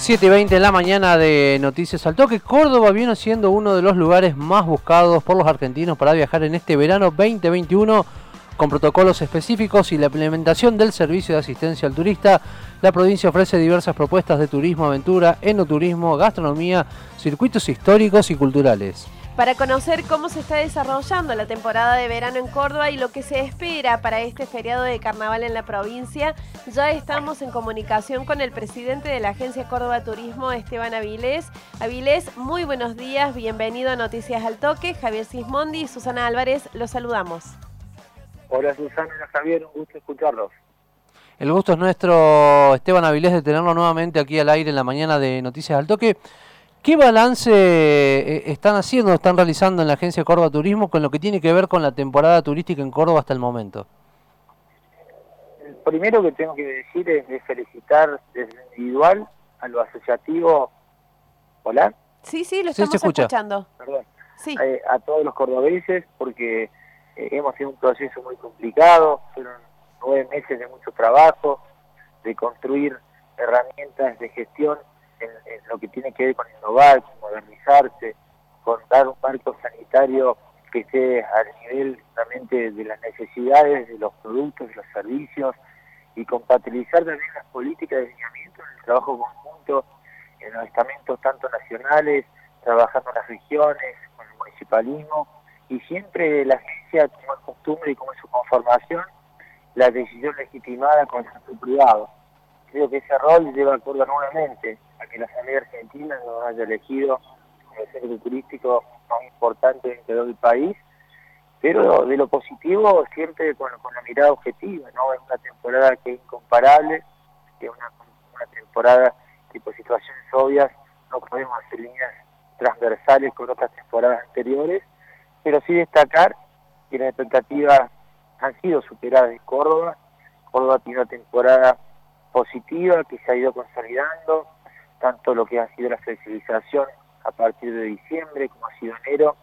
7 y 20 en la mañana de Noticias al Toque. Córdoba viene siendo uno de los lugares más buscados por los argentinos para viajar en este verano 2021 con protocolos específicos y la implementación del servicio de asistencia al turista. La provincia ofrece diversas propuestas de turismo, aventura, enoturismo, gastronomía, circuitos históricos y culturales para conocer cómo se está desarrollando la temporada de verano en Córdoba y lo que se espera para este feriado de carnaval en la provincia. Ya estamos en comunicación con el presidente de la Agencia Córdoba Turismo, Esteban Avilés. Avilés, muy buenos días, bienvenido a Noticias al Toque. Javier Sismondi y Susana Álvarez, los saludamos. Hola Susana, hola Javier, un gusto escucharlos. El gusto es nuestro, Esteban Avilés, de tenerlo nuevamente aquí al aire en la mañana de Noticias al Toque. ¿Qué balance eh, están haciendo, están realizando en la Agencia Córdoba Turismo con lo que tiene que ver con la temporada turística en Córdoba hasta el momento? El primero que tengo que decir es felicitar desde individual a lo asociativo. ¿Hola? Sí, sí, lo estamos escuchando. Perdón. Sí. Eh, a todos los cordobeses porque eh, hemos tenido un proceso muy complicado, fueron nueve meses de mucho trabajo, de construir herramientas de gestión en, lo que tiene que ver con innovar, con modernizarse, con dar un marco sanitario que esté al nivel realmente de las necesidades de los productos, de los servicios y compatibilizar también las políticas de lineamiento en el trabajo conjunto en los estamentos tanto nacionales, trabajando en las regiones, con el municipalismo y siempre la agencia como es costumbre y como es su conformación, la decisión legitimada con el sector privado. Creo que ese rol lleva acuerdo nuevamente a que la Asamblea Argentina nos haya elegido como el centro turístico más importante dentro del país, pero de lo positivo siempre con, la mirada objetiva, ¿no? Es una temporada que es incomparable, que es una, temporada que por situaciones obvias no podemos hacer líneas transversales con otras temporadas anteriores, pero sí destacar que las expectativas han sido superadas en Córdoba. Córdoba tiene una temporada positiva que se ha ido consolidando, tanto lo que ha sido la flexibilización a partir de diciembre como ha sido enero.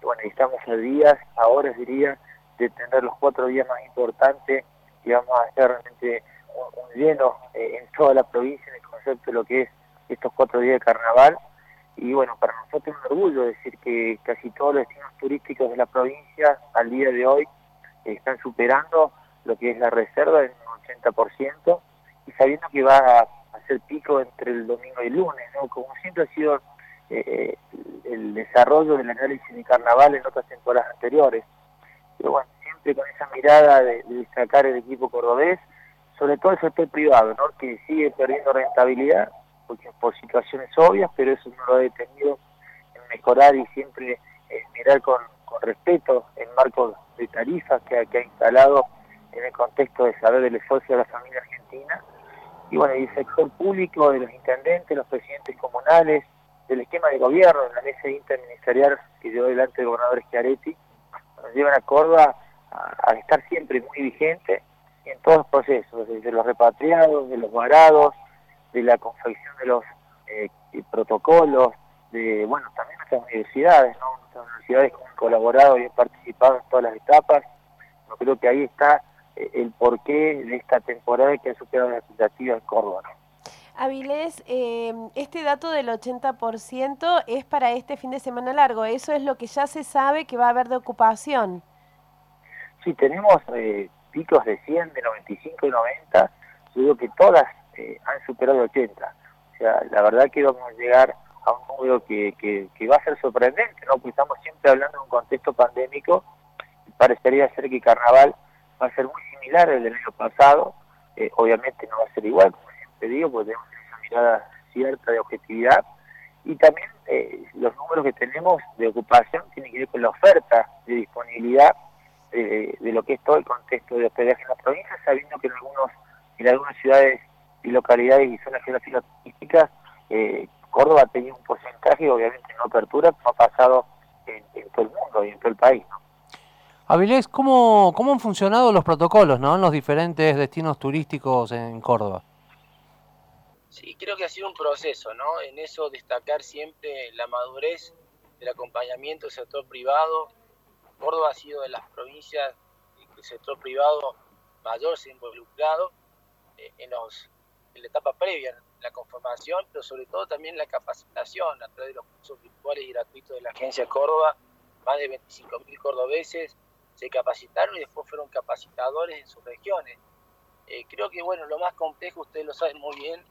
Y bueno, estamos a días, a horas diría, de tener los cuatro días más importantes y vamos a hacer realmente un, lleno eh, en toda la provincia en el concepto de lo que es estos cuatro días de carnaval. Y bueno, para nosotros es un orgullo decir que casi todos los destinos turísticos de la provincia al día de hoy están superando lo que es la reserva en un 80% y sabiendo que va a hacer pico entre el domingo y el lunes, ¿no? Como siempre ha sido eh, el desarrollo del análisis de carnaval en otras temporadas anteriores. Pero bueno, siempre con esa mirada de, destacar el equipo cordobés, sobre todo el sector privado, ¿no? Que sigue perdiendo rentabilidad, porque por situaciones obvias, pero eso no lo ha detenido en mejorar y siempre eh, mirar con, respeto el marco de tarifas que, que ha instalado en el contexto de saber el esfuerzo de la familia argentina y bueno, y el sector público, de los intendentes, los presidentes comunales, del esquema de gobierno, en la mesa interministerial que llevó delante el gobernador Schiaretti, nos llevan a Córdoba a, estar siempre muy vigente en todos los procesos, desde los repatriados, de los varados, de la confección de los eh, protocolos, de, bueno, también nuestras universidades, ¿no? Nuestras universidades que han colaborado y han participado en todas las etapas. Yo creo que ahí está el porqué de esta temporada que ha superado la expectativa en Córdoba. Avilés, eh, este dato del 80% es para este fin de semana largo, eso es lo que ya se sabe que va a haber de ocupación. Sí, tenemos eh, picos de 100, de 95 y 90, yo digo que todas eh, han superado el 80. O sea, la verdad que vamos a llegar a un número que, que, va a ser sorprendente, ¿no? Porque estamos siempre hablando de un contexto pandémico, parecería ser que Carnaval va a ser muy similar al del año pasado, eh, obviamente no va a ser igual, como siempre digo, porque tenemos esa mirada cierta de objetividad, y también eh, los números que tenemos de ocupación tienen que ver con la oferta de disponibilidad de lo que es todo el contexto de hospedaje en la provincia, sabiendo que en algunos en algunas ciudades y localidades y zonas geográficas turísticas, eh, Córdoba ha tenido un porcentaje, obviamente no apertura, como ha pasado en, en, todo el mundo y en todo el país. ¿no? Avilés, ¿cómo, ¿cómo han funcionado los protocolos ¿no? en los diferentes destinos turísticos en Córdoba? Sí, creo que ha sido un proceso, ¿no? En eso destacar siempre la madurez del acompañamiento del sector privado. Córdoba ha sido de las provincias que el sector privado mayor se ha involucrado eh, en los la etapa previa, la conformación, pero sobre todo también la capacitación a través de los cursos virtuales y gratuitos de la Agencia Córdoba. Más de 25.000 cordobeses se capacitaron y después fueron capacitadores en sus regiones. Eh, creo que bueno, lo más complejo, ustedes lo saben muy bien,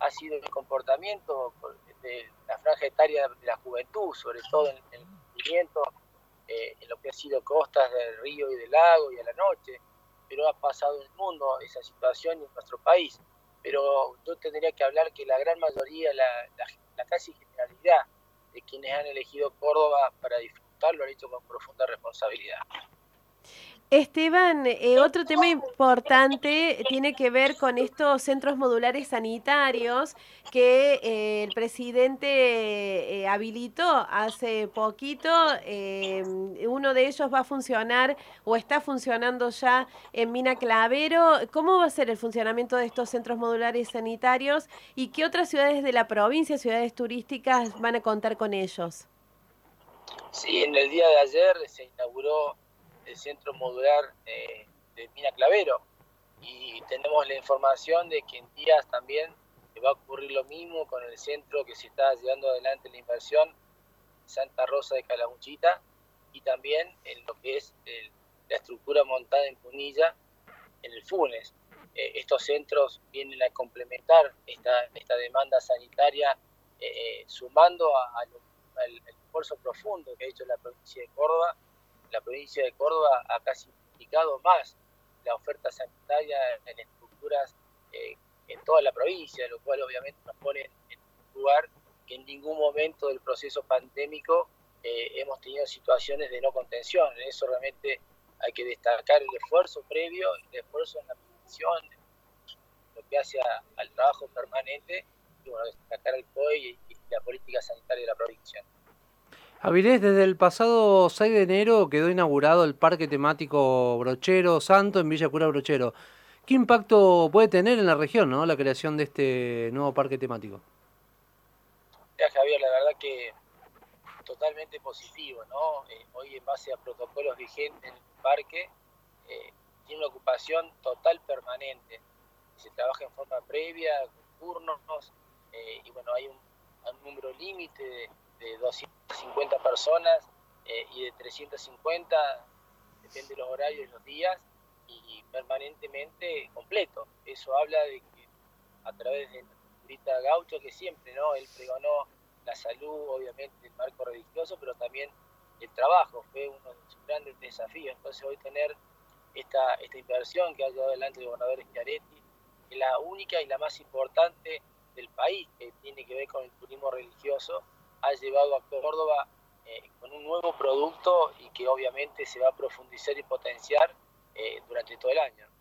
ha sido el comportamiento de la franja etaria de la juventud, sobre todo en, el cumplimiento, eh, en lo que ha sido costas del río y del lago y a la noche, pero ha pasado en el mundo esa situación en nuestro país. Pero yo tendría que hablar que la gran mayoría, la, la casi generalidad de quienes han elegido Córdoba para disfrutar lo han hecho con profunda responsabilidad. Esteban, eh, otro tema importante tiene que ver con estos centros modulares sanitarios que eh, el presidente eh, habilitó hace poquito. uno de ellos va a funcionar o está funcionando ya en Mina Clavero. ¿Cómo va a ser el funcionamiento de estos centros modulares sanitarios y qué otras ciudades de la provincia, ciudades turísticas, van a contar con ellos? Sí, en el día de ayer se inauguró el centro modular eh, de Mina Clavero. Y tenemos la información de que en días también va a ocurrir lo mismo con el centro que se está llevando adelante la inversión Santa Rosa de Calamuchita y también en lo que es la estructura montada en Punilla en el Funes. Eh, estos centros vienen a complementar esta, esta demanda sanitaria eh, sumando al esfuerzo profundo que ha hecho la provincia de Córdoba la provincia de Córdoba ha casi multiplicado más la oferta sanitaria en estructuras eh, en toda la provincia, lo cual obviamente nos pone en un lugar que en ningún momento del proceso pandémico eh, hemos tenido situaciones de no contención. En eso realmente hay que destacar el esfuerzo previo, el esfuerzo en la prevención, lo que hace al trabajo permanente, y bueno, destacar el COE y la política sanitaria de la provincia. Avilés, desde el pasado 6 de enero quedó inaugurado el parque temático Brochero Santo en Villa Cura Brochero. ¿Qué impacto puede tener en la región ¿no? la creación de este nuevo parque temático? Ya, Javier, la verdad que totalmente positivo. ¿no? Eh, hoy, en base a protocolos vigentes en el parque, eh, tiene una ocupación total permanente. Se trabaja en forma previa, con turnos, eh, y bueno, hay un, número límite de de 250 personas eh, y de 350, depende de los horarios y los días, y permanentemente completo. Eso habla de que a través de Rita Gaucho, que siempre, ¿no? Él pregonó la salud, obviamente, el marco religioso, pero también el trabajo, fue uno de sus grandes desafíos. Entonces hoy tener esta, esta inversión que ha llevado adelante el gobernador Schiaretti, es la única y la más importante del país, que tiene que ver con el turismo religioso, ha llevado a Córdoba eh, con un nuevo producto y que obviamente se va a profundizar y potenciar eh, durante todo el año.